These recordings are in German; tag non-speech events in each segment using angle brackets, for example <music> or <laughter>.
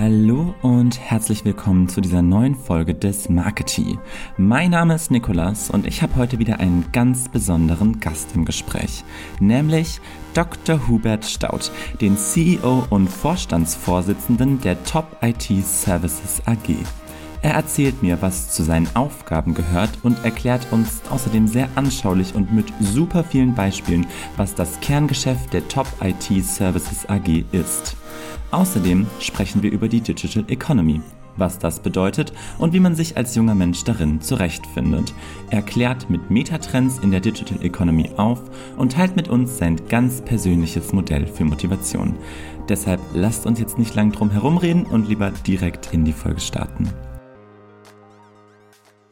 Hallo und herzlich willkommen zu dieser neuen Folge des Marketing. Mein Name ist Nikolas und ich habe heute wieder einen ganz besonderen Gast im Gespräch, nämlich Dr. Hubert Staud, den CEO und Vorstandsvorsitzenden der Top IT Services AG. Er erzählt mir, was zu seinen Aufgaben gehört und erklärt uns außerdem sehr anschaulich und mit super vielen Beispielen, was das Kerngeschäft der Top IT Services AG ist. Außerdem sprechen wir über die Digital Economy, was das bedeutet und wie man sich als junger Mensch darin zurechtfindet. Er klärt mit Metatrends in der Digital Economy auf und teilt mit uns sein ganz persönliches Modell für Motivation. Deshalb lasst uns jetzt nicht lang drum herumreden und lieber direkt in die Folge starten.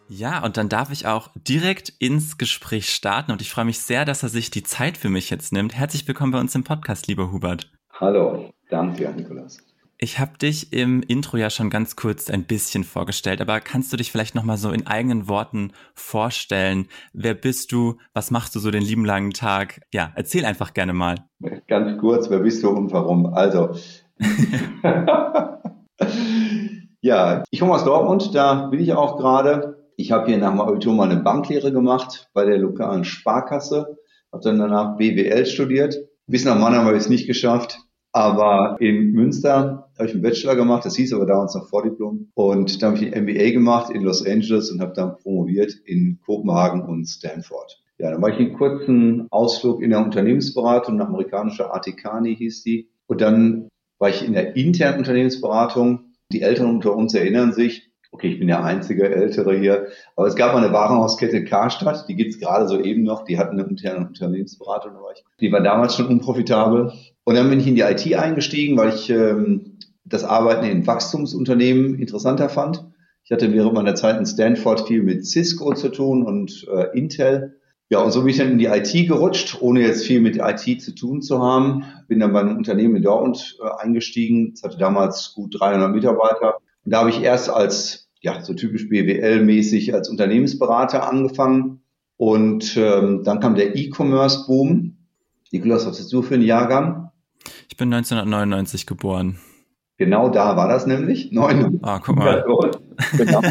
Ja, und dann darf ich auch direkt ins Gespräch starten und ich freue mich sehr, dass er sich die Zeit für mich jetzt nimmt. Herzlich willkommen bei uns im Podcast, lieber Hubert. Hallo, danke, Nikolas. Ich habe dich im Intro ja schon ganz kurz ein bisschen vorgestellt, aber kannst du dich vielleicht noch mal so in eigenen Worten vorstellen? Wer bist du? Was machst du so den lieben langen Tag? Ja, erzähl einfach gerne mal. Ganz kurz, wer bist du und warum? Also, <laughs> <laughs> ja, ich komme aus Dortmund, da bin ich auch gerade. Ich habe hier nach dem Abitur mal eine Banklehre gemacht bei der lokalen Sparkasse, habe dann danach BWL studiert. Bis nach Mannheim habe ich es nicht geschafft, aber in Münster habe ich einen Bachelor gemacht, das hieß aber damals noch Vordiplom. Und da habe ich ein MBA gemacht in Los Angeles und habe dann promoviert in Kopenhagen und Stanford. Ja, dann war ich einen kurzen Ausflug in der Unternehmensberatung, eine amerikanische Artikani hieß die. Und dann war ich in der internen Unternehmensberatung. Die Eltern unter uns erinnern sich, okay, ich bin der einzige Ältere hier, aber es gab mal eine Warenhauskette Karstadt, die gibt's gerade so eben noch, die hatten eine interne Unternehmensberatung, die war damals schon unprofitabel. Und dann bin ich in die IT eingestiegen, weil ich ähm, das Arbeiten in Wachstumsunternehmen interessanter fand. Ich hatte während meiner Zeit in Stanford viel mit Cisco zu tun und äh, Intel. Ja, und so bin ich dann in die IT gerutscht, ohne jetzt viel mit IT zu tun zu haben. Bin dann bei einem Unternehmen in Dortmund äh, eingestiegen. Es hatte damals gut 300 Mitarbeiter. Und da habe ich erst als ja, so typisch BWL-mäßig als Unternehmensberater angefangen. Und ähm, dann kam der E-Commerce-Boom. Nikolas, was bist du für ein Jahrgang? Ich bin 1999 geboren. Genau da war das nämlich. Neun. Ah, guck mal. genau.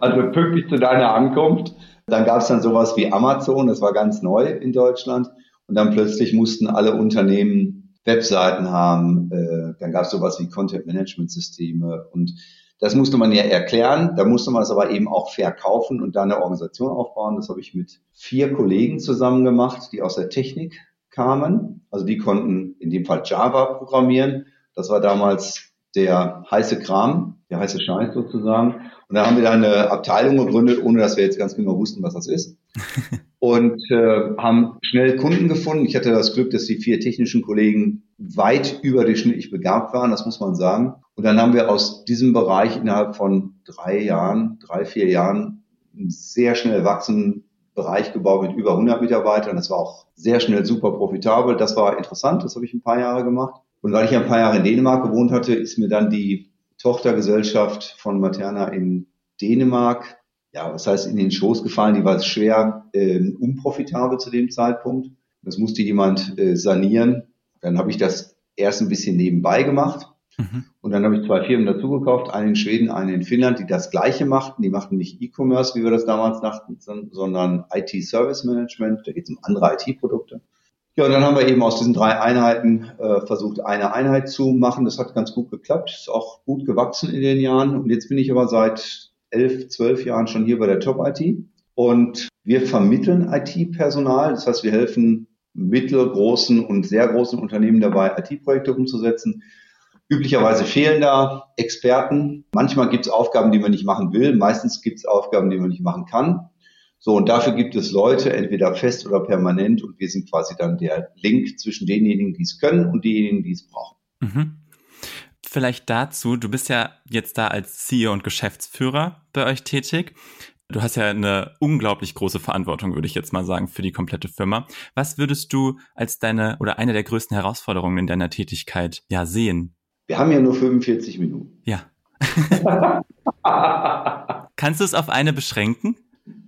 Also pünktlich zu deiner Ankunft. Dann gab es dann sowas wie Amazon, das war ganz neu in Deutschland. Und dann plötzlich mussten alle Unternehmen Webseiten haben. Äh, dann gab es sowas wie Content-Management-Systeme und das musste man ja erklären, da musste man es aber eben auch verkaufen und dann eine Organisation aufbauen. Das habe ich mit vier Kollegen zusammen gemacht, die aus der Technik kamen. Also die konnten in dem Fall Java programmieren. Das war damals der heiße Kram, der heiße Scheiß sozusagen. Und da haben wir dann eine Abteilung gegründet, ohne dass wir jetzt ganz genau wussten, was das ist. <laughs> Und äh, haben schnell Kunden gefunden. Ich hatte das Glück, dass die vier technischen Kollegen weit überdurchschnittlich begabt waren, das muss man sagen. Und dann haben wir aus diesem Bereich innerhalb von drei Jahren, drei, vier Jahren einen sehr schnell wachsenden Bereich gebaut mit über 100 Mitarbeitern. Das war auch sehr schnell super profitabel. Das war interessant. Das habe ich ein paar Jahre gemacht. Und weil ich ein paar Jahre in Dänemark gewohnt hatte, ist mir dann die Tochtergesellschaft von Materna in Dänemark, ja, was heißt in den Schoß gefallen. Die war schwer äh, unprofitabel zu dem Zeitpunkt. Das musste jemand äh, sanieren. Dann habe ich das erst ein bisschen nebenbei gemacht Mhm. Und dann habe ich zwei Firmen dazugekauft, eine in Schweden, eine in Finnland, die das Gleiche machten. Die machten nicht E-Commerce, wie wir das damals dachten, sondern IT-Service Management. Da geht es um andere IT-Produkte. Ja, und dann haben wir eben aus diesen drei Einheiten äh, versucht, eine Einheit zu machen. Das hat ganz gut geklappt, ist auch gut gewachsen in den Jahren. Und jetzt bin ich aber seit elf, zwölf Jahren schon hier bei der Top IT. Und wir vermitteln IT-Personal. Das heißt, wir helfen mittelgroßen und sehr großen Unternehmen dabei, IT-Projekte umzusetzen. Üblicherweise fehlen da Experten. Manchmal gibt es Aufgaben, die man nicht machen will. Meistens gibt es Aufgaben, die man nicht machen kann. So, und dafür gibt es Leute, entweder fest oder permanent. Und wir sind quasi dann der Link zwischen denjenigen, die es können und denjenigen, die es brauchen. Mhm. Vielleicht dazu, du bist ja jetzt da als CEO und Geschäftsführer bei euch tätig. Du hast ja eine unglaublich große Verantwortung, würde ich jetzt mal sagen, für die komplette Firma. Was würdest du als deine oder eine der größten Herausforderungen in deiner Tätigkeit ja sehen? Wir haben ja nur 45 Minuten. Ja. <laughs> Kannst du es auf eine beschränken?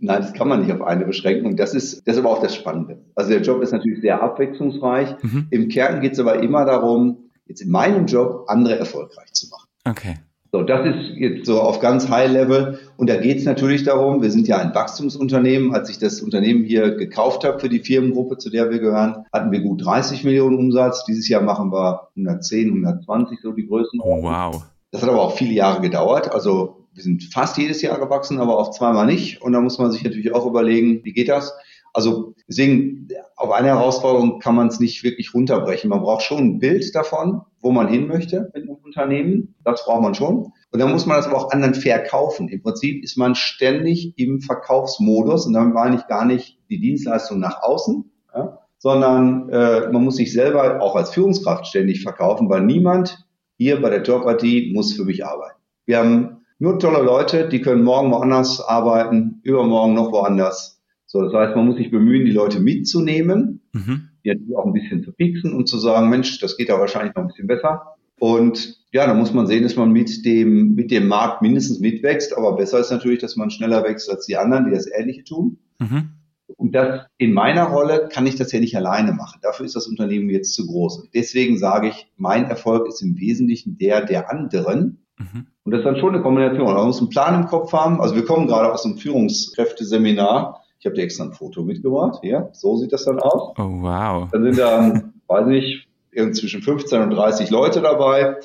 Nein, das kann man nicht auf eine beschränken. Und das ist, das ist aber auch das Spannende. Also der Job ist natürlich sehr abwechslungsreich. Mhm. Im Kern geht es aber immer darum, jetzt in meinem Job andere erfolgreich zu machen. Okay. So, das ist jetzt so auf ganz High Level. Und da geht es natürlich darum, wir sind ja ein Wachstumsunternehmen. Als ich das Unternehmen hier gekauft habe für die Firmengruppe, zu der wir gehören, hatten wir gut 30 Millionen Umsatz. Dieses Jahr machen wir 110, 120, so die Größen. Oh, wow. Das hat aber auch viele Jahre gedauert. Also wir sind fast jedes Jahr gewachsen, aber auch zweimal nicht. Und da muss man sich natürlich auch überlegen, wie geht das? Also deswegen, auf eine Herausforderung kann man es nicht wirklich runterbrechen. Man braucht schon ein Bild davon, wo man hin möchte mit einem Unternehmen. Das braucht man schon. Und dann muss man das aber auch anderen verkaufen. Im Prinzip ist man ständig im Verkaufsmodus und dann meine ich gar nicht die Dienstleistung nach außen, ja, sondern äh, man muss sich selber auch als Führungskraft ständig verkaufen, weil niemand hier bei der Jobpartie muss für mich arbeiten. Wir haben nur tolle Leute, die können morgen woanders arbeiten, übermorgen noch woanders. So, das heißt, man muss sich bemühen, die Leute mitzunehmen, mhm. die auch ein bisschen zu fixen und zu sagen, Mensch, das geht ja wahrscheinlich noch ein bisschen besser. Und ja, da muss man sehen, dass man mit dem, mit dem Markt mindestens mitwächst, aber besser ist natürlich, dass man schneller wächst als die anderen, die das Ähnliche tun. Mhm. Und das in meiner Rolle kann ich das ja nicht alleine machen. Dafür ist das Unternehmen jetzt zu groß. Und deswegen sage ich, mein Erfolg ist im Wesentlichen der der anderen. Mhm. Und das ist dann schon eine Kombination. Man muss einen Plan im Kopf haben. Also wir kommen gerade aus einem Führungskräfteseminar ich habe dir extra ein Foto mitgebracht. Hier, so sieht das dann aus. Oh, wow. Dann sind da, weiß nicht, zwischen 15 und 30 Leute dabei.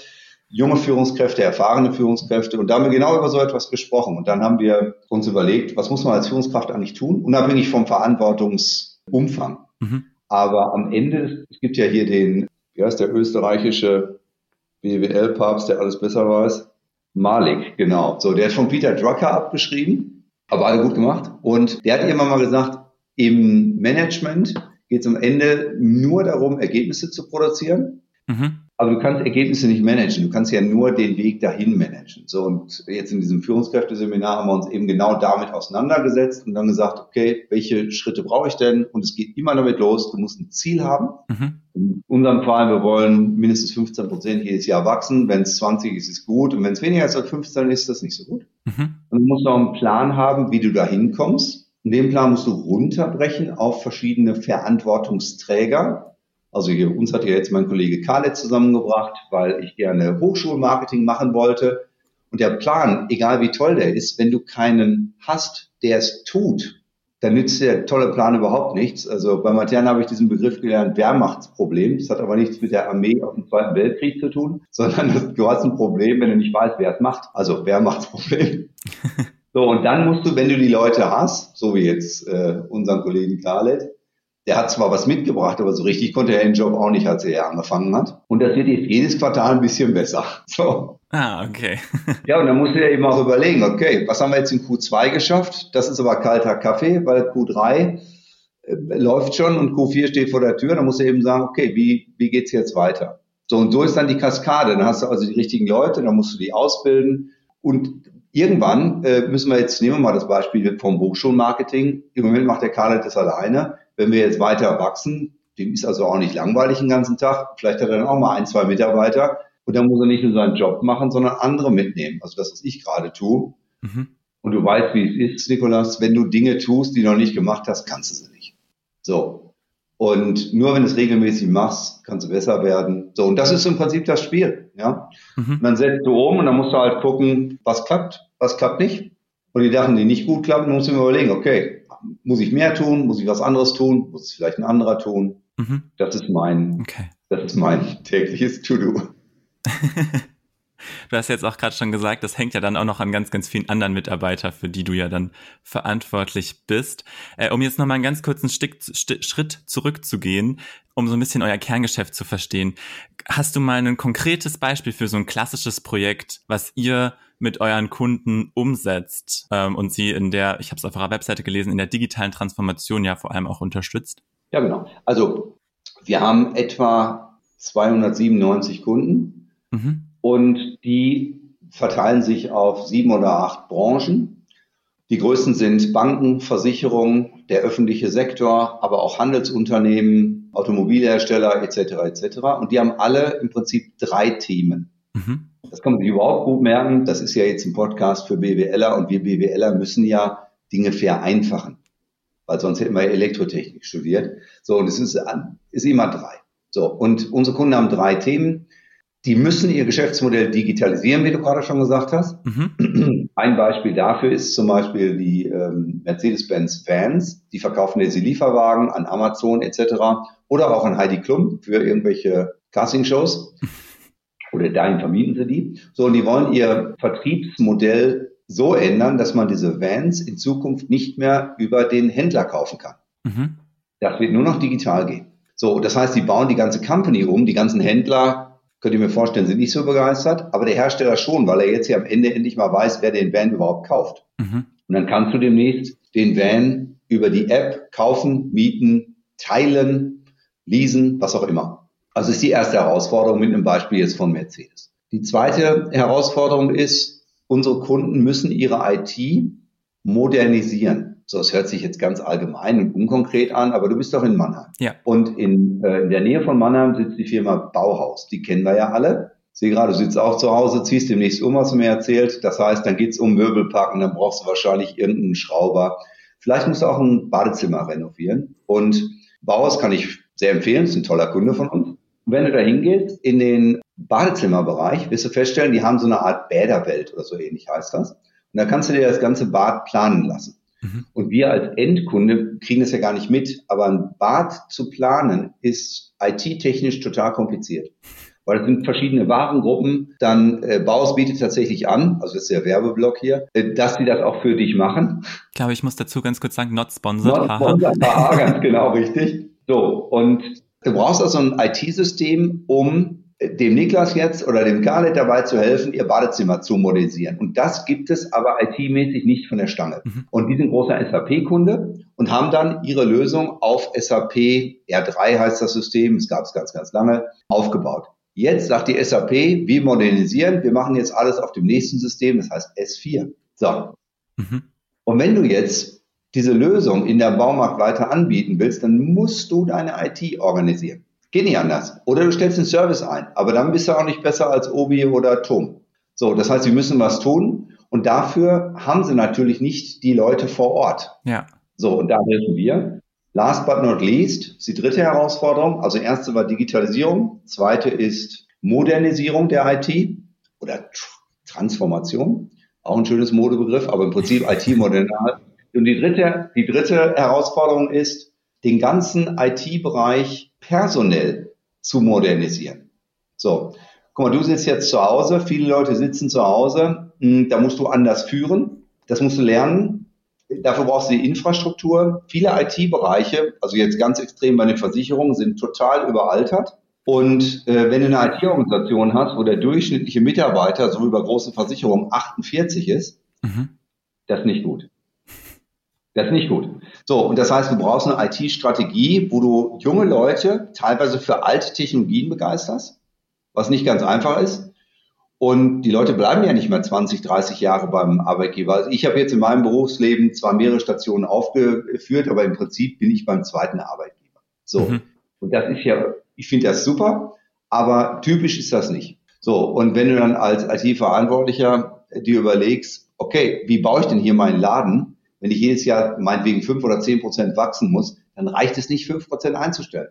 Junge Führungskräfte, erfahrene Führungskräfte. Und da haben wir genau über so etwas gesprochen. Und dann haben wir uns überlegt, was muss man als Führungskraft eigentlich tun, unabhängig vom Verantwortungsumfang. Mhm. Aber am Ende, es gibt ja hier den, wie heißt der österreichische BWL-Papst, der alles besser weiß? Malik, genau. So, der ist von Peter Drucker abgeschrieben. Aber alle gut gemacht. Und der hat irgendwann mal gesagt, im Management geht es am Ende nur darum, Ergebnisse zu produzieren. Mhm. Aber du kannst Ergebnisse nicht managen. Du kannst ja nur den Weg dahin managen. So, und jetzt in diesem Führungskräfteseminar haben wir uns eben genau damit auseinandergesetzt und dann gesagt, okay, welche Schritte brauche ich denn? Und es geht immer damit los, du musst ein Ziel haben. Mhm. In unserem Fall, wir wollen mindestens 15 Prozent jedes Jahr wachsen. Wenn es 20 ist, ist es gut. Und wenn es weniger als 15 ist, ist das nicht so gut. Mhm. Und du musst auch einen Plan haben, wie du da hinkommst. Und den Plan musst du runterbrechen auf verschiedene Verantwortungsträger. Also hier, uns hat ja jetzt mein Kollege Khaled zusammengebracht, weil ich gerne Hochschulmarketing machen wollte. Und der Plan, egal wie toll der ist, wenn du keinen hast, der es tut, dann nützt der tolle Plan überhaupt nichts. Also bei Matern habe ich diesen Begriff gelernt, Wehrmachtsproblem. Das hat aber nichts mit der Armee aus dem Zweiten Weltkrieg zu tun, sondern du hast ein Problem, wenn du nicht weißt, wer es macht. Also Wehrmachtsproblem. <laughs> so, und dann musst du, wenn du die Leute hast, so wie jetzt äh, unseren Kollegen Khaled, der hat zwar was mitgebracht, aber so richtig konnte er den Job auch nicht, als er angefangen hat. Und das wird jetzt jedes Quartal ein bisschen besser. <laughs> So. Ah, okay. <laughs> ja, und dann musst du dir eben auch überlegen, okay, was haben wir jetzt in Q2 geschafft? Das ist aber kalter Kaffee, weil Q3 äh, läuft schon und Q4 steht vor der Tür. Dann musst du eben sagen, okay, wie, wie geht's jetzt weiter? So, und so ist dann die Kaskade. Dann hast du also die richtigen Leute, dann musst du die ausbilden. Und irgendwann äh, müssen wir jetzt, nehmen wir mal das Beispiel vom Hochschulmarketing. Im Moment macht der Karl das alleine wenn wir jetzt weiter wachsen, dem ist also auch nicht langweilig den ganzen Tag. Vielleicht hat er dann auch mal ein, zwei Mitarbeiter und dann muss er nicht nur seinen Job machen, sondern andere mitnehmen. Also das, was ich gerade tue. Mhm. Und du weißt, wie es ist, Nikolas, wenn du Dinge tust, die du noch nicht gemacht hast, kannst du sie nicht. So. Und nur wenn du es regelmäßig machst, kannst du besser werden. So. Und das ist im Prinzip das Spiel, ja. Mhm. Und dann setzt du um und dann musst du halt gucken, was klappt, was klappt nicht. Und die Sachen, die nicht gut klappen, musst du mir überlegen, okay, muss ich mehr tun? Muss ich was anderes tun? Muss es vielleicht ein anderer tun? Mhm. Das ist mein, okay. das ist mein tägliches To-Do. <laughs> Du hast jetzt auch gerade schon gesagt, das hängt ja dann auch noch an ganz, ganz vielen anderen Mitarbeitern, für die du ja dann verantwortlich bist. Äh, um jetzt nochmal einen ganz kurzen Stick, St Schritt zurückzugehen, um so ein bisschen euer Kerngeschäft zu verstehen. Hast du mal ein konkretes Beispiel für so ein klassisches Projekt, was ihr mit euren Kunden umsetzt ähm, und sie in der, ich habe es auf eurer Webseite gelesen, in der digitalen Transformation ja vor allem auch unterstützt? Ja, genau. Also wir haben etwa 297 Kunden mhm. und die verteilen sich auf sieben oder acht Branchen. Die größten sind Banken, Versicherungen, der öffentliche Sektor, aber auch Handelsunternehmen, Automobilhersteller etc. etc. Und die haben alle im Prinzip drei Themen. Mhm. Das kann man sich überhaupt gut merken. Das ist ja jetzt ein Podcast für BWLer und wir BWLer müssen ja Dinge vereinfachen, weil sonst hätten wir Elektrotechnik studiert. So, und es ist, ist immer drei. So, und unsere Kunden haben drei Themen. Die müssen ihr Geschäftsmodell digitalisieren, wie du gerade schon gesagt hast. Mhm. Ein Beispiel dafür ist zum Beispiel die ähm, Mercedes-Benz Vans. Die verkaufen jetzt die Lieferwagen an Amazon etc. oder auch an Heidi Klum für irgendwelche Casting-Shows. <laughs> Oder dahin vermieten sie die. So, und die wollen ihr Vertriebsmodell so ändern, dass man diese Vans in Zukunft nicht mehr über den Händler kaufen kann. Mhm. Das wird nur noch digital gehen. So, das heißt, die bauen die ganze Company um, die ganzen Händler Könnt ihr mir vorstellen, sind nicht so begeistert, aber der Hersteller schon, weil er jetzt hier am Ende endlich mal weiß, wer den Van überhaupt kauft. Mhm. Und dann kannst du demnächst den Van über die App kaufen, mieten, teilen, leasen, was auch immer. Also ist die erste Herausforderung mit einem Beispiel jetzt von Mercedes. Die zweite Herausforderung ist, unsere Kunden müssen ihre IT modernisieren. So, es hört sich jetzt ganz allgemein und unkonkret an, aber du bist doch in Mannheim. Ja. Und in, äh, in der Nähe von Mannheim sitzt die Firma Bauhaus. Die kennen wir ja alle. Sehe gerade, du sitzt auch zu Hause, ziehst demnächst um, was du mir erzählt. Das heißt, dann geht's um Möbelpacken, dann brauchst du wahrscheinlich irgendeinen Schrauber. Vielleicht musst du auch ein Badezimmer renovieren. Und Bauhaus kann ich sehr empfehlen, ist ein toller Kunde von uns. Und wenn du da hingehst, in den Badezimmerbereich, wirst du feststellen, die haben so eine Art Bäderwelt oder so ähnlich heißt das. Und da kannst du dir das ganze Bad planen lassen. Mhm. Und wir als Endkunde kriegen das ja gar nicht mit. Aber ein Bad zu planen ist IT-technisch total kompliziert. Weil es sind verschiedene Warengruppen. Dann äh, Baus bietet tatsächlich an, also das ist der Werbeblock hier, äh, dass sie das auch für dich machen. Ich glaube, ich muss dazu ganz kurz sagen, not sponsored. Not sponsored, haha, <laughs> ganz genau, richtig. So, und du brauchst also ein IT-System, um dem Niklas jetzt oder dem Khaled dabei zu helfen, ihr Badezimmer zu modernisieren. Und das gibt es aber IT-mäßig nicht von der Stange. Mhm. Und die sind großer SAP-Kunde und haben dann ihre Lösung auf SAP R3 heißt das System, es gab es ganz, ganz lange, aufgebaut. Jetzt sagt die SAP, wir modernisieren, wir machen jetzt alles auf dem nächsten System, das heißt S4. So. Mhm. Und wenn du jetzt diese Lösung in der Baumarkt weiter anbieten willst, dann musst du deine IT organisieren. Geht nicht anders. Oder du stellst den Service ein, aber dann bist du auch nicht besser als Obi oder Tom. So, das heißt, sie müssen was tun und dafür haben sie natürlich nicht die Leute vor Ort. Ja. So, und da helfen wir. Last but not least ist die dritte Herausforderung. Also erste war Digitalisierung, zweite ist Modernisierung der IT oder Transformation. Auch ein schönes Modebegriff, aber im Prinzip IT-modernal. Und die dritte, die dritte Herausforderung ist, den ganzen IT-Bereich personell zu modernisieren. So, guck mal, du sitzt jetzt zu Hause, viele Leute sitzen zu Hause, hm, da musst du anders führen, das musst du lernen. Dafür brauchst du die Infrastruktur. Viele IT-Bereiche, also jetzt ganz extrem bei den Versicherungen, sind total überaltert. Und äh, wenn du eine IT-Organisation hast, wo der durchschnittliche Mitarbeiter, so wie bei großen Versicherungen, 48 ist, mhm. das ist nicht gut. Das ist nicht gut. So, und das heißt, du brauchst eine IT-Strategie, wo du junge Leute teilweise für alte Technologien begeisterst, was nicht ganz einfach ist. Und die Leute bleiben ja nicht mehr 20, 30 Jahre beim Arbeitgeber. Also ich habe jetzt in meinem Berufsleben zwar mehrere Stationen aufgeführt, aber im Prinzip bin ich beim zweiten Arbeitgeber. So. Mhm. Und das ist ja, ich finde das super, aber typisch ist das nicht. So. Und wenn du dann als IT-Verantwortlicher dir überlegst, okay, wie baue ich denn hier meinen Laden? Wenn ich jedes Jahr meinetwegen fünf oder zehn Prozent wachsen muss, dann reicht es nicht, fünf Prozent einzustellen.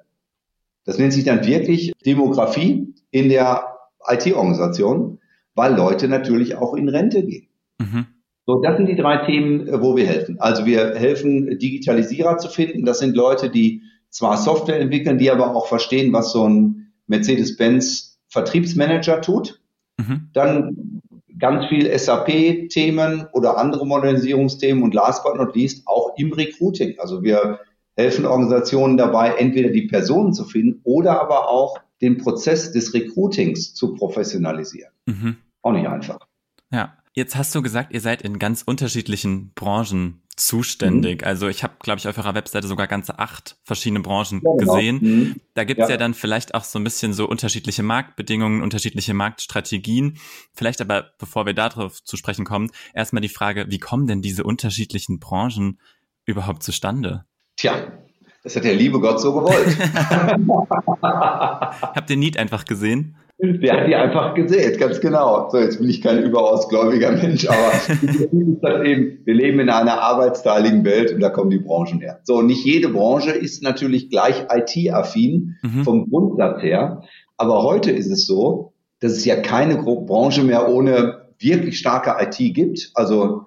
Das nennt sich dann wirklich Demografie in der IT-Organisation, weil Leute natürlich auch in Rente gehen. Mhm. So, das sind die drei Themen, äh, wo wir helfen. Also wir helfen, Digitalisierer zu finden. Das sind Leute, die zwar Software entwickeln, die aber auch verstehen, was so ein Mercedes-Benz Vertriebsmanager tut. Mhm. Dann ganz viel SAP-Themen oder andere Modernisierungsthemen und last but not least auch im Recruiting. Also wir helfen Organisationen dabei, entweder die Personen zu finden oder aber auch den Prozess des Recruitings zu professionalisieren. Mhm. Auch nicht einfach. Ja, jetzt hast du gesagt, ihr seid in ganz unterschiedlichen Branchen zuständig. Mhm. Also ich habe, glaube ich, auf eurer Webseite sogar ganze acht verschiedene Branchen ja, genau. gesehen. Mhm. Da gibt's ja. ja dann vielleicht auch so ein bisschen so unterschiedliche Marktbedingungen, unterschiedliche Marktstrategien. Vielleicht aber, bevor wir darauf zu sprechen kommen, erstmal die Frage, wie kommen denn diese unterschiedlichen Branchen überhaupt zustande? Tja, das hat der liebe Gott so gewollt. <laughs> Habt ihr Need einfach gesehen? <laughs> Der hat die einfach gesät, ganz genau. So, jetzt bin ich kein überaus gläubiger Mensch, aber <laughs> eben, wir leben in einer arbeitsteiligen Welt und da kommen die Branchen her. So, nicht jede Branche ist natürlich gleich IT-affin mhm. vom Grundsatz her. Aber heute ist es so, dass es ja keine Branche mehr ohne wirklich starke IT gibt. Also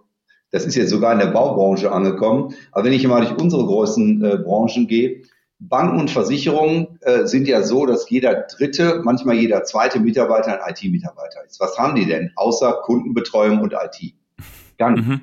das ist jetzt sogar in der Baubranche angekommen. Aber wenn ich mal durch unsere großen äh, Branchen gehe, Banken und Versicherungen äh, sind ja so, dass jeder dritte, manchmal jeder zweite Mitarbeiter ein IT-Mitarbeiter ist. Was haben die denn außer Kundenbetreuung und IT? Gar nicht. Mhm.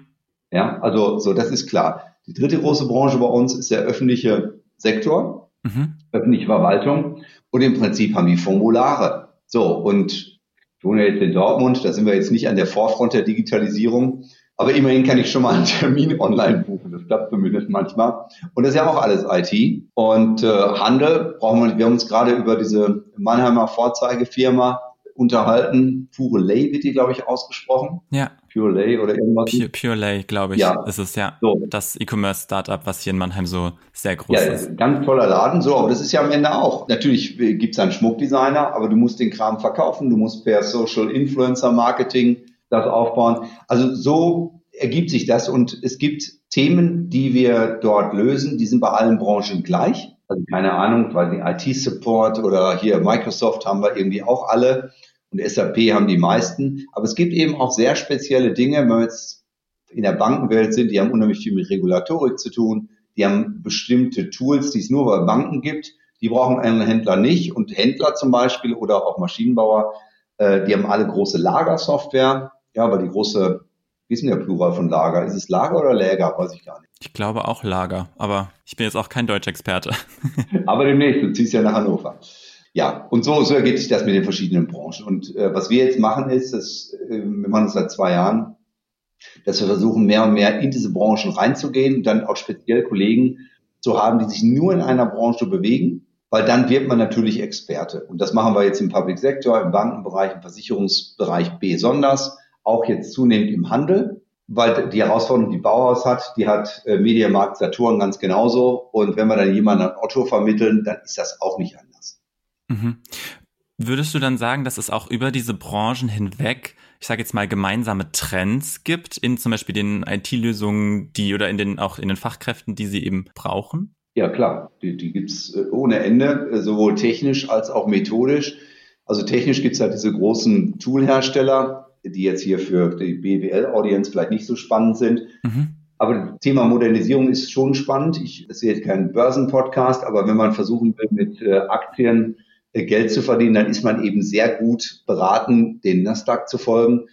Ja, also so, das ist klar. Die dritte große Branche bei uns ist der öffentliche Sektor, mhm. öffentliche Verwaltung. Und im Prinzip haben die Formulare. So, und ich wohne jetzt in Dortmund, da sind wir jetzt nicht an der Vorfront der Digitalisierung. Aber immerhin kann ich schon mal einen Termin online buchen. Das klappt zumindest manchmal. Und das ist ja auch alles IT. Und äh, Handel brauchen wir, wir haben uns gerade über diese Mannheimer Vorzeigefirma unterhalten. Pure Lay wird die, glaube ich, ausgesprochen. Ja. Pure Lay oder irgendwas. Pure, Pure Lay, glaube ich, ja. ist es ja. So. Das E-Commerce-Startup, was hier in Mannheim so sehr groß ja, ist. Ganz toller Laden, so, aber das ist ja am Ende auch. Natürlich gibt es einen Schmuckdesigner, aber du musst den Kram verkaufen, du musst per Social Influencer Marketing das aufbauen. Also so ergibt sich das und es gibt Themen, die wir dort lösen, die sind bei allen Branchen gleich. Also keine Ahnung, weil die IT-Support oder hier Microsoft haben wir irgendwie auch alle und SAP haben die meisten. Aber es gibt eben auch sehr spezielle Dinge, wenn wir jetzt in der Bankenwelt sind, die haben unheimlich viel mit Regulatorik zu tun. Die haben bestimmte Tools, die es nur bei Banken gibt. Die brauchen einen Händler nicht. Und Händler zum Beispiel oder auch Maschinenbauer, äh, die haben alle große Lagersoftware ja, aber die große, wie ist denn der Plural von Lager? Ist es Lager oder Läger? Weiß ich gar nicht. Ich glaube auch Lager, aber ich bin jetzt auch kein Deutschexperte. <laughs> aber demnächst, du ziehst ja nach Hannover. Ja, und so, so ergibt sich das mit den verschiedenen Branchen. Und äh, was wir jetzt machen ist, dass, äh, wir machen es seit zwei Jahren, dass wir versuchen, mehr und mehr in diese Branchen reinzugehen und dann auch speziell Kollegen zu haben, die sich nur in einer Branche bewegen weil dann wird man natürlich Experte. Und das machen wir jetzt im Public Sector, im Bankenbereich, im Versicherungsbereich besonders auch jetzt zunehmend im Handel, weil die Herausforderung, die Bauhaus hat, die hat äh, Mediamarkt Saturn ganz genauso. Und wenn wir dann jemanden an Otto vermitteln, dann ist das auch nicht anders. Mhm. Würdest du dann sagen, dass es auch über diese Branchen hinweg, ich sage jetzt mal, gemeinsame Trends gibt in zum Beispiel den IT-Lösungen, die oder in den auch in den Fachkräften, die sie eben brauchen? Ja, klar, die, die gibt's äh, ohne Ende, äh, sowohl technisch als auch methodisch. Also technisch gibt's halt diese großen Toolhersteller, die jetzt hier für die BWL-Audience vielleicht nicht so spannend sind. Mhm. Aber das Thema Modernisierung ist schon spannend. Ich sehe jetzt keinen Börsenpodcast, aber wenn man versuchen will, mit äh, Aktien äh, Geld zu verdienen, dann ist man eben sehr gut beraten, den Nasdaq zu folgen.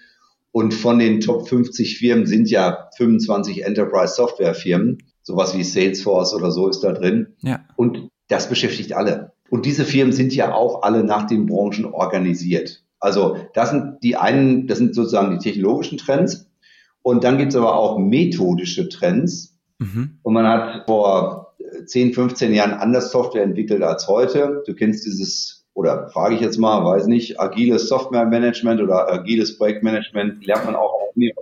Und von den Top 50 Firmen sind ja 25 Enterprise Software Firmen. Sowas wie Salesforce oder so ist da drin. Ja. Und das beschäftigt alle. Und diese Firmen sind ja auch alle nach den Branchen organisiert. Also das sind die einen, das sind sozusagen die technologischen Trends. Und dann gibt es aber auch methodische Trends. Mhm. Und man hat vor 10, 15 Jahren anders Software entwickelt als heute. Du kennst dieses, oder frage ich jetzt mal, weiß nicht, agiles Software-Management oder agiles Projektmanagement, lernt man auch.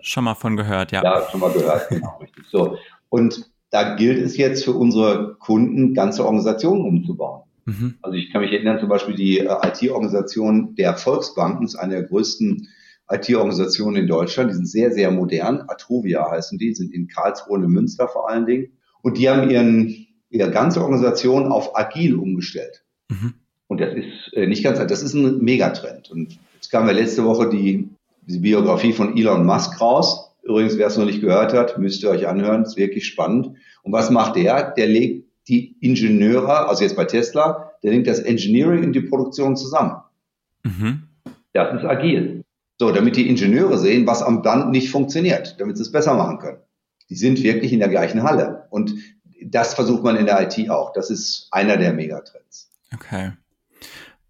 Schon mal von gehört, ja. Ja, schon mal gehört, <laughs> genau, richtig. So. Und da gilt es jetzt für unsere Kunden, ganze Organisationen umzubauen. Mhm. Also ich kann mich erinnern, zum Beispiel die äh, IT-Organisation der Volksbanken ist eine der größten IT-Organisationen in Deutschland. Die sind sehr, sehr modern. Atrovia heißen die, sind in Karlsruhe und in Münster vor allen Dingen. Und die haben ihren, ihre ganze Organisation auf agil umgestellt. Mhm. Und das ist äh, nicht ganz, das ist ein Megatrend. Und jetzt kam ja letzte Woche die, die Biografie von Elon Musk raus. Übrigens, wer es noch nicht gehört hat, müsst ihr euch anhören. Ist wirklich spannend. Und was macht der? Der legt die Ingenieure, also jetzt bei Tesla, der legt das Engineering und die Produktion zusammen. Mhm. Das ist agil. So, damit die Ingenieure sehen, was am Band nicht funktioniert, damit sie es besser machen können. Die sind wirklich in der gleichen Halle. Und das versucht man in der IT auch. Das ist einer der Megatrends. Okay.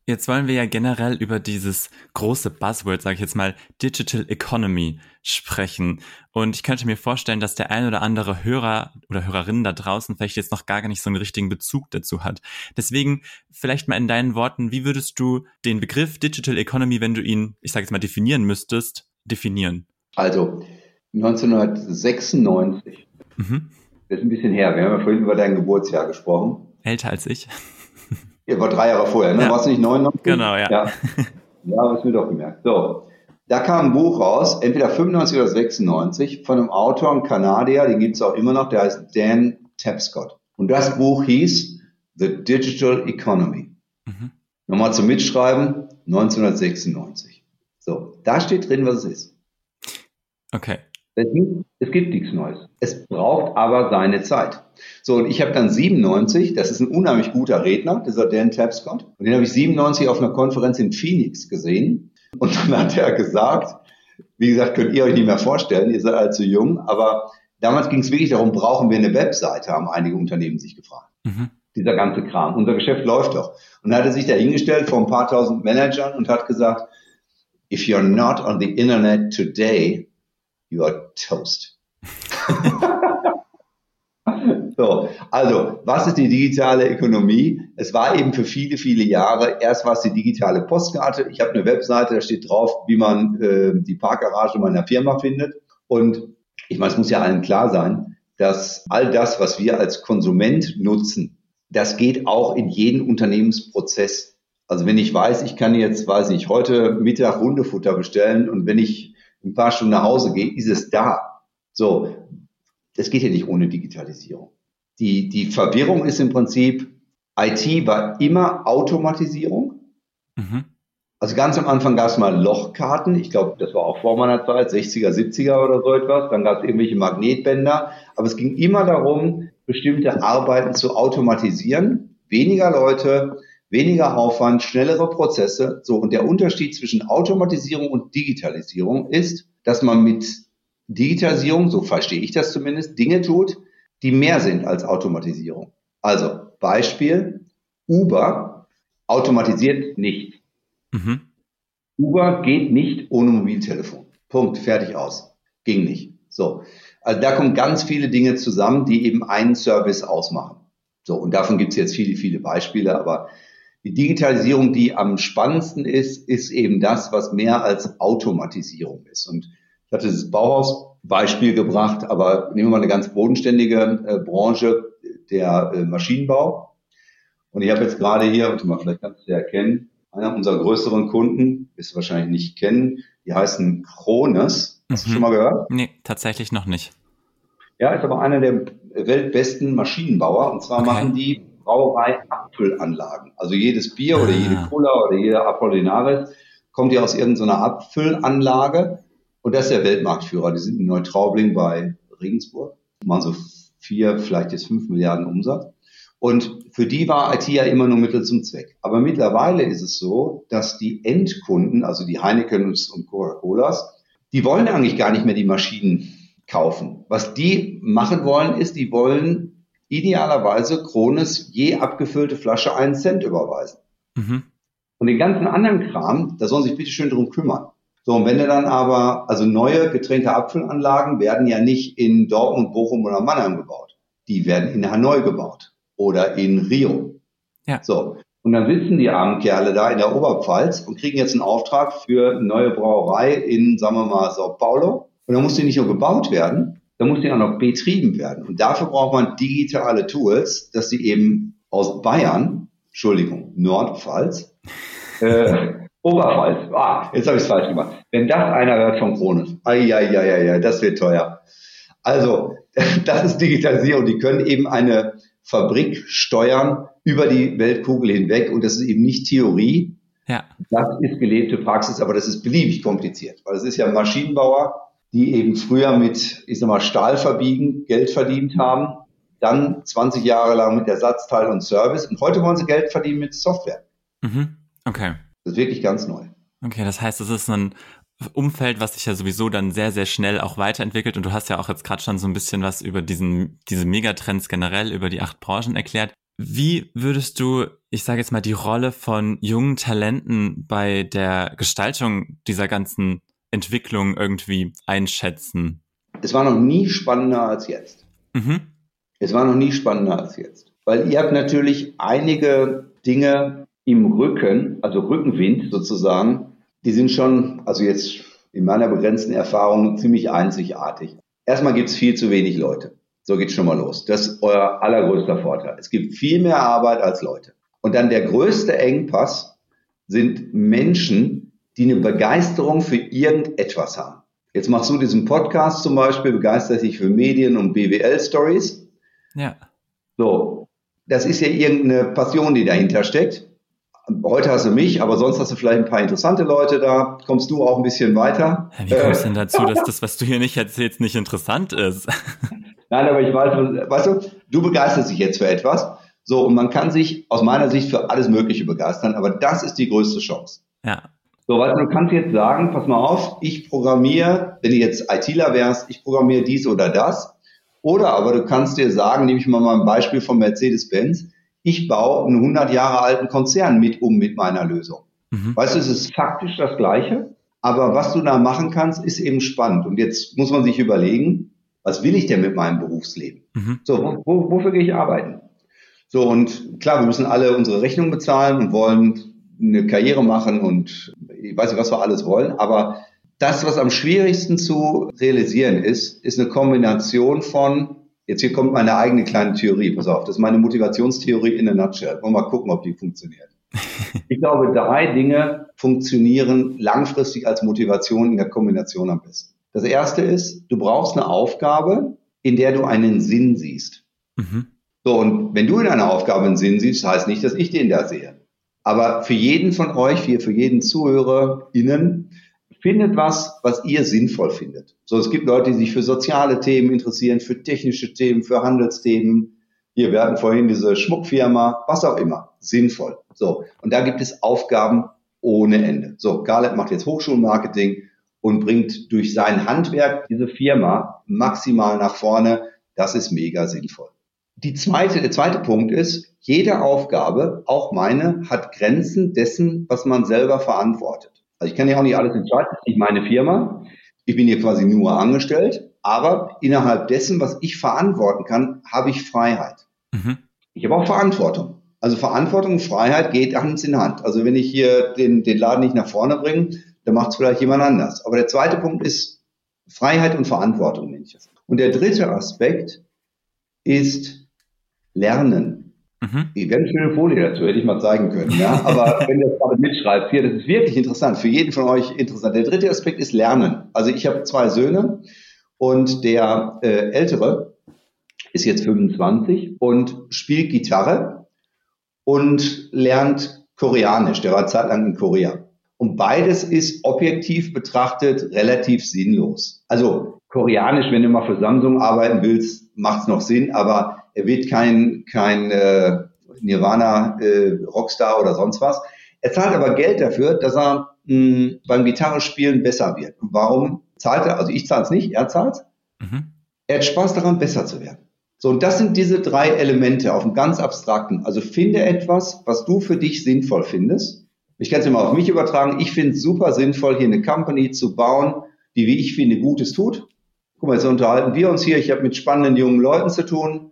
Jetzt wollen wir ja generell über dieses große Buzzword, sage ich jetzt mal, Digital Economy sprechen. Und ich könnte mir vorstellen, dass der ein oder andere Hörer oder Hörerin da draußen vielleicht jetzt noch gar nicht so einen richtigen Bezug dazu hat. Deswegen vielleicht mal in deinen Worten, wie würdest du den Begriff Digital Economy, wenn du ihn, ich sage jetzt mal, definieren müsstest, definieren? Also 1996. Mhm. Das ist ein bisschen her. Wir haben ja vorhin über dein Geburtsjahr gesprochen. Älter als ich. Ihr war drei Jahre vorher, ne? Ja. Warst du nicht 99? Genau, ja. Ja, ja habe ich mir doch gemerkt. So. Da kam ein Buch raus, entweder 95 oder 96, von einem Autor, einem Kanadier, den gibt es auch immer noch, der heißt Dan Tapscott. Und das Buch hieß The Digital Economy. Mhm. Nochmal zum Mitschreiben, 1996. So, da steht drin, was es ist. Okay. Es gibt, es gibt nichts Neues. Es braucht aber seine Zeit. So, und ich habe dann 97, das ist ein unheimlich guter Redner, dieser Dan Tapscott, und den habe ich 97 auf einer Konferenz in Phoenix gesehen. Und dann hat er gesagt, wie gesagt, könnt ihr euch nicht mehr vorstellen, ihr seid allzu jung, aber damals ging es wirklich darum, brauchen wir eine Webseite, haben einige Unternehmen sich gefragt. Mhm. Dieser ganze Kram. Unser Geschäft läuft doch. Und dann hat er sich da hingestellt vor ein paar tausend Managern und hat gesagt, if you're not on the internet today, you are toast. <laughs> <laughs> so, also, was ist die digitale Ökonomie? Es war eben für viele, viele Jahre, erst war es die digitale Postkarte. Ich habe eine Webseite, da steht drauf, wie man äh, die Parkgarage meiner Firma findet. Und ich meine, es muss ja allen klar sein, dass all das, was wir als Konsument nutzen, das geht auch in jeden Unternehmensprozess. Also wenn ich weiß, ich kann jetzt, weiß ich, heute Mittag Hundefutter bestellen und wenn ich ein paar Stunden nach Hause gehe, ist es da. So, das geht ja nicht ohne Digitalisierung. Die, die Verwirrung ist im Prinzip, IT war immer Automatisierung. Mhm. Also ganz am Anfang gab es mal Lochkarten. Ich glaube, das war auch vor meiner Zeit, 60er, 70er oder so etwas. Dann gab es irgendwelche Magnetbänder. Aber es ging immer darum, bestimmte Arbeiten zu automatisieren. Weniger Leute, weniger Aufwand, schnellere Prozesse. So, und der Unterschied zwischen Automatisierung und Digitalisierung ist, dass man mit Digitalisierung, so verstehe ich das zumindest, Dinge tut, die mehr sind als Automatisierung. Also Beispiel, Uber automatisiert nicht. Mhm. Uber geht nicht ohne Mobiltelefon. Punkt, fertig aus. Ging nicht. So. Also da kommen ganz viele Dinge zusammen, die eben einen Service ausmachen. So, und davon gibt es jetzt viele, viele Beispiele, aber die Digitalisierung, die am spannendsten ist, ist eben das, was mehr als Automatisierung ist. Und ich hatte das Bauhaus-Beispiel gebracht, aber nehmen wir mal eine ganz bodenständige äh, Branche, der äh, Maschinenbau. Und ich habe jetzt gerade hier, warte mal, vielleicht kannst du ja erkennen, einer unserer größeren Kunden, wirst du wahrscheinlich nicht kennen, die heißen Krones. Hast mhm. du schon mal gehört? Nee, tatsächlich noch nicht. Ja, ist aber einer der weltbesten Maschinenbauer. Und zwar okay. machen die Brauerei-Apfelanlagen. Also jedes Bier oder jede ah. Cola oder jeder Apollinaris kommt ja aus irgendeiner Abfüllanlage. Und das ist der Weltmarktführer. Die sind in Neutraubling bei Regensburg. Machen so vier, vielleicht jetzt fünf Milliarden Umsatz. Und für die war IT ja immer nur Mittel zum Zweck. Aber mittlerweile ist es so, dass die Endkunden, also die Heineken und Coca-Colas, die wollen eigentlich gar nicht mehr die Maschinen kaufen. Was die machen wollen, ist, die wollen idealerweise Krones je abgefüllte Flasche einen Cent überweisen. Mhm. Und den ganzen anderen Kram, da sollen sich bitte schön drum kümmern. So, und wenn du dann aber, also neue getrennte Apfelanlagen werden ja nicht in Dortmund, Bochum oder Mannheim gebaut. Die werden in Hanoi gebaut oder in Rio. Ja. So. Und dann sitzen die armen Kerle da in der Oberpfalz und kriegen jetzt einen Auftrag für eine neue Brauerei in, sagen wir mal, Sao Paulo. Und dann muss die nicht nur gebaut werden, dann muss die auch noch betrieben werden. Und dafür braucht man digitale Tools, dass sie eben aus Bayern, Entschuldigung, Nordpfalz, äh, <laughs> Oberpfalz, ah, jetzt habe ich es falsch gemacht. Wenn das einer hört von Kronen, ja, das wird teuer. Also, <laughs> das ist Digitalisierung. Die können eben eine Fabrik steuern über die Weltkugel hinweg und das ist eben nicht Theorie. Ja. Das ist gelebte Praxis, aber das ist beliebig kompliziert, weil es ist ja Maschinenbauer, die eben früher mit, ich sag mal, Stahl verbiegen, Geld verdient haben, dann 20 Jahre lang mit Ersatzteil und Service und heute wollen sie Geld verdienen mit Software. Mhm. Okay. Das ist wirklich ganz neu. Okay, das heißt, es ist ein Umfeld, was sich ja sowieso dann sehr, sehr schnell auch weiterentwickelt. Und du hast ja auch jetzt gerade schon so ein bisschen was über diesen, diese Megatrends generell, über die acht Branchen erklärt. Wie würdest du, ich sage jetzt mal, die Rolle von jungen Talenten bei der Gestaltung dieser ganzen Entwicklung irgendwie einschätzen? Es war noch nie spannender als jetzt. Mhm. Es war noch nie spannender als jetzt. Weil ihr habt natürlich einige Dinge im Rücken, also Rückenwind sozusagen, die sind schon, also jetzt in meiner begrenzten Erfahrung, ziemlich einzigartig. Erstmal gibt es viel zu wenig Leute. So geht's schon mal los. Das ist euer allergrößter Vorteil. Es gibt viel mehr Arbeit als Leute. Und dann der größte Engpass sind Menschen, die eine Begeisterung für irgendetwas haben. Jetzt machst du diesen Podcast zum Beispiel, begeisterst dich für Medien und BWL-Stories. Ja. So, das ist ja irgendeine Passion, die dahinter steckt. Heute hast du mich, aber sonst hast du vielleicht ein paar interessante Leute da. Kommst du auch ein bisschen weiter? Wie kommst du denn dazu, dass das, was du hier nicht erzählst, nicht interessant ist? <laughs> Nein, aber ich weiß, weißt du, du begeisterst dich jetzt für etwas. So, und man kann sich aus meiner Sicht für alles Mögliche begeistern, aber das ist die größte Chance. Ja. So, weißt du, du kannst jetzt sagen, pass mal auf, ich programmiere, wenn du jetzt ITler wärst, ich programmiere dies oder das. Oder aber du kannst dir sagen, nehme ich mal ein Beispiel von Mercedes-Benz, ich baue einen 100 Jahre alten Konzern mit um mit meiner Lösung. Mhm. Weißt du, es ist faktisch das Gleiche, aber was du da machen kannst, ist eben spannend. Und jetzt muss man sich überlegen, was will ich denn mit meinem Berufsleben? Mhm. So, wo, wo, wofür gehe ich arbeiten? So, und klar, wir müssen alle unsere Rechnungen bezahlen und wollen eine Karriere machen und ich weiß nicht, was wir alles wollen, aber das, was am schwierigsten zu realisieren ist, ist eine Kombination von Jetzt hier kommt meine eigene kleine Theorie. Pass auf, das ist meine Motivationstheorie in a nutshell. Wollen wir mal gucken, ob die funktioniert. <laughs> Ich glaube, drei Dinge funktionieren langfristig als Motivation in der Kombination am besten. Das erste ist, du brauchst eine Aufgabe, in der du einen Sinn siehst. Mhm. So, und wenn du in einer Aufgabe einen Sinn siehst, heißt nicht, dass ich den da sehe. Aber für jeden von euch, für jeden ZuhörerInnen, findet was, was ihr sinnvoll findet. So, es gibt Leute, die sich für soziale Themen interessieren, für technische Themen, für Handelsthemen. Hier, wir hatten vorhin diese Schmuckfirma, was auch immer. Sinnvoll. So. Und da gibt es Aufgaben ohne Ende. So, Garlet macht jetzt Hochschulmarketing und bringt durch sein Handwerk diese Firma maximal nach vorne. Das ist mega sinnvoll. Die zweite, der zweite Punkt ist, jede Aufgabe, auch meine, hat Grenzen dessen, was man selber verantwortet. Also ich kann ja auch nicht alles entscheiden, das ist nicht meine Firma. Ich bin hier quasi nur angestellt, aber innerhalb dessen, was ich verantworten kann, habe ich Freiheit. Mhm. Ich habe auch Verantwortung. Also Verantwortung und Freiheit geht Hand in Hand. Also wenn ich hier den, den Laden nicht nach vorne bringe, dann macht es vielleicht jemand anders. Aber der zweite Punkt ist Freiheit und Verantwortung, nenne ich das. Und der dritte Aspekt ist Lernen. Mhm. Haben eine schöne Folie dazu, hätte ich mal zeigen können. Ja? <laughs> Aber wenn du das gerade mitschreibst, hier, das ist wirklich interessant, für jeden von euch interessant. Der dritte Aspekt ist Lernen. Also ich habe zwei Söhne und der äh, Ältere ist jetzt 25 und spielt Gitarre und lernt Koreanisch. Der war zeitlang in Korea. Und beides ist objektiv betrachtet relativ sinnlos. Also Koreanisch, wenn du mal für Samsung arbeiten willst, macht es noch Sinn, aber er wird kein, kein äh, Nirvana äh, Rockstar oder sonst was. Er zahlt aber Geld dafür, dass er mh, beim Gitarrespielen besser wird. Und warum zahlt er? Also ich zahle es nicht, er zahlt mhm. Er hat Spaß daran, besser zu werden. So, und das sind diese drei Elemente auf dem ganz abstrakten. Also finde etwas, was du für dich sinnvoll findest. Ich kann es immer auf mich übertragen. Ich finde es super sinnvoll, hier eine Company zu bauen, die, wie ich finde, Gutes tut. Guck mal, jetzt unterhalten wir uns hier. Ich habe mit spannenden jungen Leuten zu tun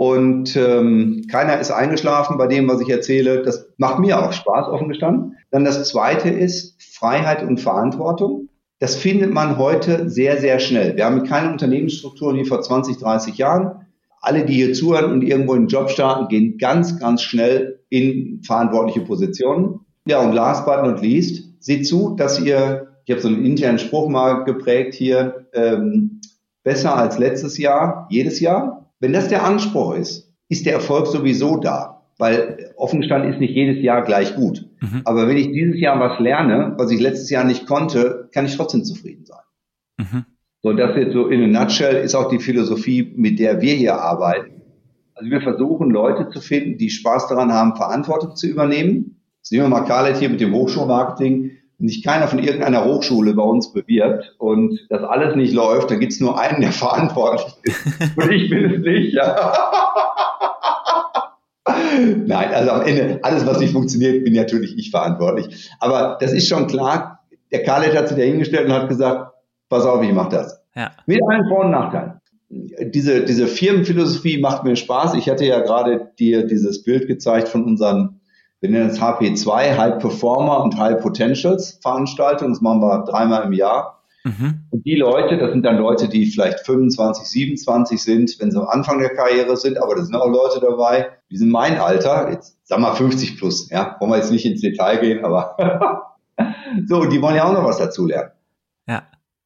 und ähm, keiner ist eingeschlafen bei dem, was ich erzähle. Das macht mir auch Spaß, offen gestanden. Dann das Zweite ist Freiheit und Verantwortung. Das findet man heute sehr, sehr schnell. Wir haben keine Unternehmensstrukturen wie vor 20, 30 Jahren. Alle, die hier zuhören und irgendwo einen Job starten, gehen ganz, ganz schnell in verantwortliche Positionen. Ja, und last but not least, seht zu, dass ihr, ich habe so einen internen Spruch mal geprägt hier, ähm, besser als letztes Jahr, jedes Jahr. Wenn das der Anspruch ist, ist der Erfolg sowieso da, weil offen gestanden ist nicht jedes Jahr gleich gut. Mhm. Aber wenn ich dieses Jahr was lerne, was ich letztes Jahr nicht konnte, kann ich trotzdem zufrieden sein. Mhm. So, das jetzt so in a nutshell ist auch die Philosophie, mit der wir hier arbeiten. Also wir versuchen Leute zu finden, die Spaß daran haben, Verantwortung zu übernehmen. Sehen wir mal Khaled hier mit dem Hochschulmarketing nicht keiner von irgendeiner Hochschule bei uns bewirbt und das alles nicht läuft, dann gibt es nur einen, der <laughs> verantwortlich ist. Und ich bin es nicht, ja. <laughs> Nein, also am Ende, alles, was nicht funktioniert, bin natürlich ich verantwortlich. Aber das ist schon klar, der Khaled hat sich da hingestellt und hat gesagt, pass auf, ich mache das. Ja. Mit allen Vor- und Nachteilen. Diese, diese Firmenphilosophie macht mir Spaß. Ich hatte ja gerade dir dieses Bild gezeigt von unseren wir nennen es HP2, High Performer und High Potentials Veranstaltung. Das machen wir dreimal im Jahr. Mhm. Und die Leute, das sind dann Leute, die vielleicht 25, 27 sind, wenn sie am Anfang der Karriere sind, aber da sind auch Leute dabei, die sind mein Alter, jetzt sagen wir 50 plus, ja, wollen wir jetzt nicht ins Detail gehen, aber <laughs> so, die wollen ja auch noch was dazu lernen.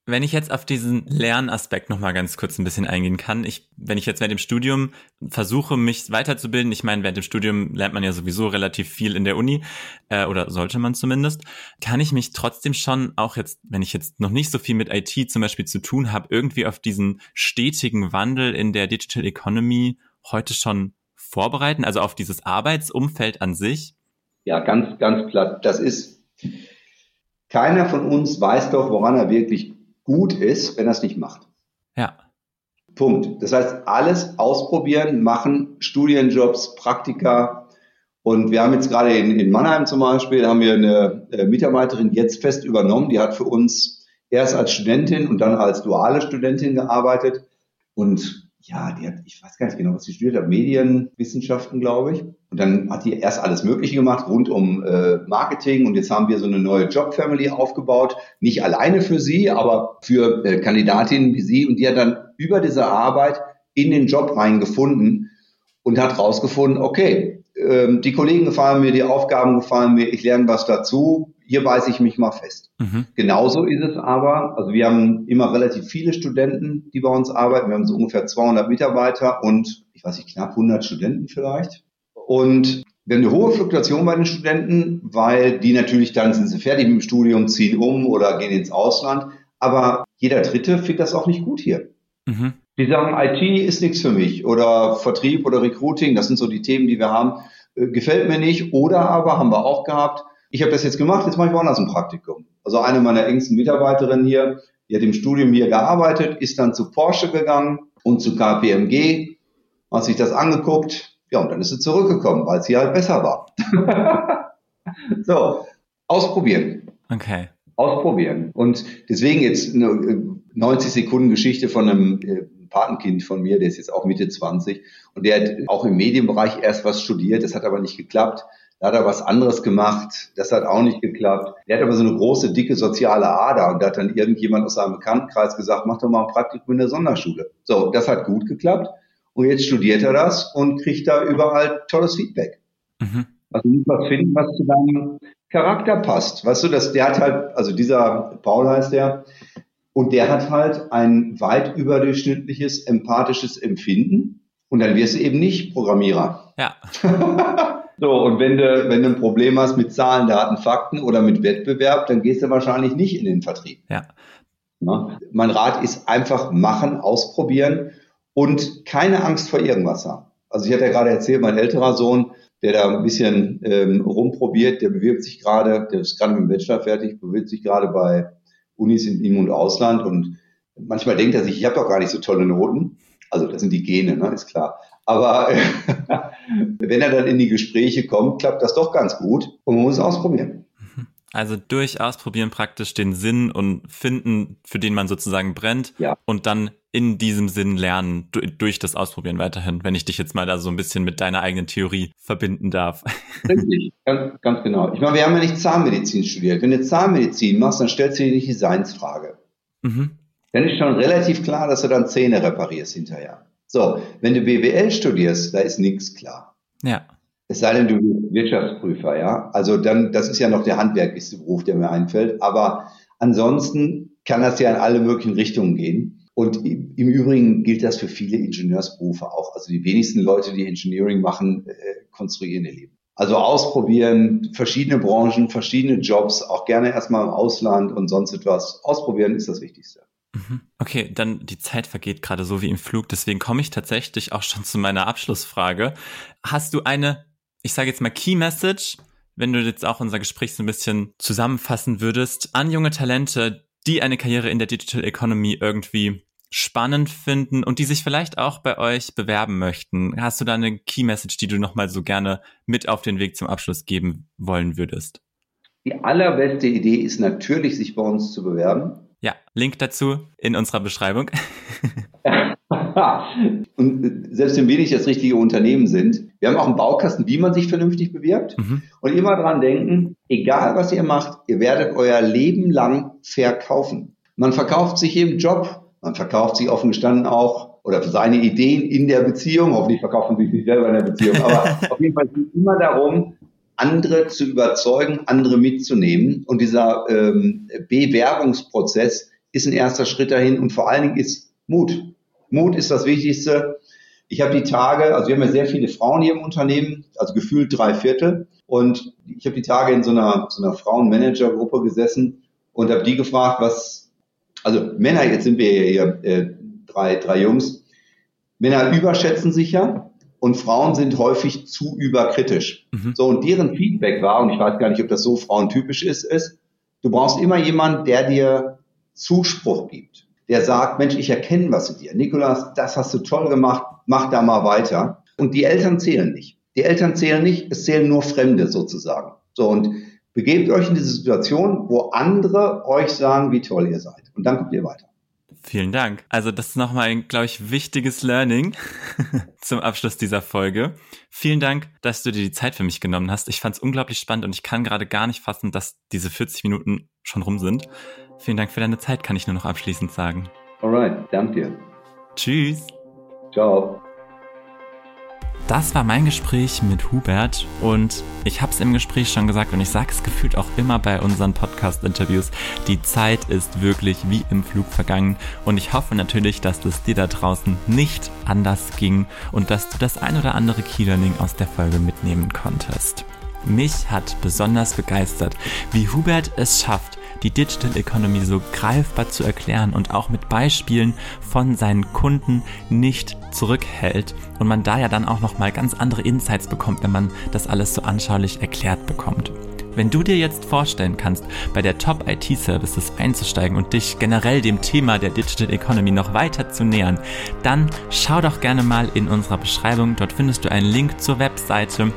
Wenn ich jetzt auf diesen Lernaspekt nochmal ganz kurz ein bisschen eingehen kann, ich, wenn ich jetzt während dem Studium versuche, mich weiterzubilden, ich meine, während dem Studium lernt man ja sowieso relativ viel in der Uni, äh, oder sollte man zumindest, kann ich mich trotzdem schon auch jetzt, wenn ich jetzt noch nicht so viel mit IT zum Beispiel zu tun habe, irgendwie auf diesen stetigen Wandel in der Digital Economy heute schon vorbereiten, also auf dieses Arbeitsumfeld an sich? Ja, ganz, ganz klar. Das ist, keiner von uns weiß doch, woran er wirklich gut ist, wenn er es nicht macht. Ja. Punkt. Das heißt, alles ausprobieren, machen, Studienjobs, Praktika. Und wir haben jetzt gerade in, in Mannheim zum Beispiel, haben wir eine äh, Mitarbeiterin jetzt fest übernommen, die hat für uns erst als Studentin und dann als duale Studentin gearbeitet. Und ja, die hat, ich weiß gar nicht genau, was sie studiert hat, Medienwissenschaften, glaube ich. Und dann hat die erst alles Mögliche gemacht rund um äh, Marketing und jetzt haben wir so eine neue Job-Family aufgebaut. Nicht alleine für sie, aber für äh, Kandidatinnen wie sie. Und die hat dann über diese Arbeit in den Job reingefunden und hat rausgefunden, okay, äh, die Kollegen gefallen mir, die Aufgaben gefallen mir, ich lerne was dazu hier beiße ich mich mal fest. Mhm. Genauso ist es aber, also wir haben immer relativ viele Studenten, die bei uns arbeiten. Wir haben so ungefähr 200 Mitarbeiter und ich weiß nicht, knapp 100 Studenten vielleicht. Und wir haben eine hohe Fluktuation bei den Studenten, weil die natürlich dann sind sie fertig mit dem Studium, ziehen um oder gehen ins Ausland. Aber jeder Dritte findet das auch nicht gut hier. Mhm. Die sagen, IT ist nichts für mich oder Vertrieb oder Recruiting, das sind so die Themen, die wir haben, äh, gefällt mir nicht. Oder aber haben wir auch gehabt, ich habe das jetzt gemacht, jetzt mache ich woanders ein Praktikum. Also eine meiner engsten Mitarbeiterinnen hier, die hat im Studium hier gearbeitet, ist dann zu Porsche gegangen und zu KPMG, hat sich das angeguckt, ja, und dann ist sie zurückgekommen, weil es hier halt besser war. <laughs> so, ausprobieren. Okay. Ausprobieren. Und deswegen jetzt eine 90 Sekunden Geschichte von einem äh, Patenkind von mir, der ist jetzt auch Mitte 20 und der hat auch im Medienbereich erst was studiert, das hat aber nicht geklappt. Da hat er was anderes gemacht, das hat auch nicht geklappt. Er hat aber so eine große, dicke soziale Ader und da hat dann irgendjemand aus seinem Bekanntenkreis gesagt, mach doch mal ein Praktikum in der Sonderschule. So, das hat gut geklappt und jetzt studiert er das und kriegt da überall tolles Feedback. Mhm. Also du musst was finden, was zu deinem Charakter passt. Weißt du, dass der hat halt, also dieser Paul heißt der, und der hat halt ein weit überdurchschnittliches empathisches Empfinden und dann wirst du eben nicht Programmierer. Ja. <laughs> So, und wenn du, wenn du ein Problem hast mit Zahlen, Daten, Fakten oder mit Wettbewerb, dann gehst du wahrscheinlich nicht in den Vertrieb. Ja. ja. Mein Rat ist einfach machen, ausprobieren und keine Angst vor irgendwas haben. Also ich hatte ja gerade erzählt, mein älterer Sohn, der da ein bisschen ähm, rumprobiert, der bewirbt sich gerade, der ist gerade mit dem Bachelor fertig, bewirbt sich gerade bei Unis in Im- und Ausland und manchmal denkt er sich, ich habe doch gar nicht so tolle Noten. Also das sind die Gene, ne, ist klar. Aber <laughs> wenn er dann in die Gespräche kommt, klappt das doch ganz gut und man muss es ausprobieren. Also durch Ausprobieren praktisch den Sinn und finden, für den man sozusagen brennt ja. und dann in diesem Sinn lernen, durch das Ausprobieren weiterhin, wenn ich dich jetzt mal da so ein bisschen mit deiner eigenen Theorie verbinden darf. <laughs> Richtig, ganz, ganz genau. Ich meine, wir haben ja nicht Zahnmedizin studiert. Wenn du Zahnmedizin machst, dann stellst du dir die Designsfrage. Mhm. Dann ist schon relativ klar, dass du dann Zähne reparierst hinterher. So, wenn du BWL studierst, da ist nichts klar. Ja. Es sei denn, du bist Wirtschaftsprüfer, ja. Also dann, das ist ja noch der handwerklichste Beruf, der mir einfällt. Aber ansonsten kann das ja in alle möglichen Richtungen gehen. Und im Übrigen gilt das für viele Ingenieursberufe auch. Also die wenigsten Leute, die Engineering machen, äh, konstruieren ihr Leben. Also ausprobieren, verschiedene Branchen, verschiedene Jobs, auch gerne erstmal im Ausland und sonst etwas. Ausprobieren ist das Wichtigste. Mhm. Okay, dann die Zeit vergeht gerade so wie im Flug, deswegen komme ich tatsächlich auch schon zu meiner Abschlussfrage. Hast du eine, ich sage jetzt mal Key Message, wenn du jetzt auch unser Gespräch so ein bisschen zusammenfassen würdest, an junge Talente, die eine Karriere in der Digital Economy irgendwie spannend finden und die sich vielleicht auch bei euch bewerben möchten. Hast du da eine Key Message, die du nochmal so gerne mit auf den Weg zum Abschluss geben wollen würdest? Die allerbeste Idee ist natürlich, sich bei uns zu bewerben. Ja, Link dazu in unserer Beschreibung. <laughs> und selbst wenn wir nicht das richtige Unternehmen sind, wir haben auch einen Baukasten, wie man sich vernünftig bewirbt. Mhm. Und immer dran denken, egal was ihr macht, ihr werdet euer Leben lang verkaufen. Man verkauft sich im Job, man verkauft sich offen gestanden auch oder seine Ideen in der Beziehung. Hoffentlich verkaufen sich nicht selber in der Beziehung, aber <laughs> auf jeden Fall geht es immer darum, andere zu überzeugen, andere mitzunehmen. Und dieser ähm, Bewerbungsprozess ist ein erster Schritt dahin und vor allen Dingen ist Mut. Mut ist das Wichtigste. Ich habe die Tage, also wir haben ja sehr viele Frauen hier im Unternehmen, also gefühlt drei Viertel. Und ich habe die Tage in so einer, so einer Frauenmanager-Gruppe gesessen und habe die gefragt, was, also Männer, jetzt sind wir hier äh, drei, drei Jungs, Männer überschätzen sich ja und Frauen sind häufig zu überkritisch. Mhm. So, und deren Feedback war, und ich weiß gar nicht, ob das so frauentypisch ist, ist, du brauchst immer jemanden, der dir Zuspruch gibt, der sagt, Mensch, ich erkenne was in dir. Nikolas, das hast du toll gemacht, mach da mal weiter. Und die Eltern zählen nicht. Die Eltern zählen nicht, es zählen nur Fremde sozusagen. So, und begebt euch in diese Situation, wo andere euch sagen, wie toll ihr seid. Und dann kommt ihr weiter. Vielen Dank. Also das ist nochmal ein, glaube ich, wichtiges Learning <laughs> zum Abschluss dieser Folge. Vielen Dank, dass du dir die Zeit für mich genommen hast. Ich fand es unglaublich spannend und ich kann gerade gar nicht fassen, dass diese 40 Minuten schon rum sind. Vielen Dank für deine Zeit, kann ich nur noch abschließend sagen. Alright, danke dir. Tschüss. Ciao. Das war mein Gespräch mit Hubert und ich habe es im Gespräch schon gesagt und ich sage es gefühlt auch immer bei unseren Podcast-Interviews. Die Zeit ist wirklich wie im Flug vergangen und ich hoffe natürlich, dass es dir da draußen nicht anders ging und dass du das ein oder andere Key-Learning aus der Folge mitnehmen konntest. Mich hat besonders begeistert, wie Hubert es schafft, die Digital Economy so greifbar zu erklären und auch mit Beispielen von seinen Kunden nicht zurückhält und man da ja dann auch noch mal ganz andere Insights bekommt, wenn man das alles so anschaulich erklärt bekommt. Wenn du dir jetzt vorstellen kannst, bei der Top IT Services einzusteigen und dich generell dem Thema der Digital Economy noch weiter zu nähern, dann schau doch gerne mal in unserer Beschreibung. Dort findest du einen Link zur Webseite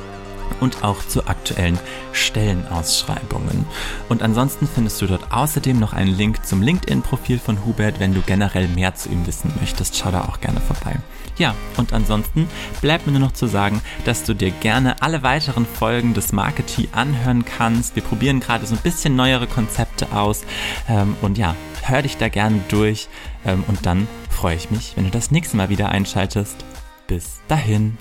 und auch zu aktuellen Stellenausschreibungen. Und ansonsten findest du dort außerdem noch einen Link zum LinkedIn-Profil von Hubert, wenn du generell mehr zu ihm wissen möchtest. Schau da auch gerne vorbei. Ja, und ansonsten bleibt mir nur noch zu sagen, dass du dir gerne alle weiteren Folgen des Marketing anhören kannst. Wir probieren gerade so ein bisschen neuere Konzepte aus. Ähm, und ja, hör dich da gerne durch. Ähm, und dann freue ich mich, wenn du das nächste Mal wieder einschaltest. Bis dahin.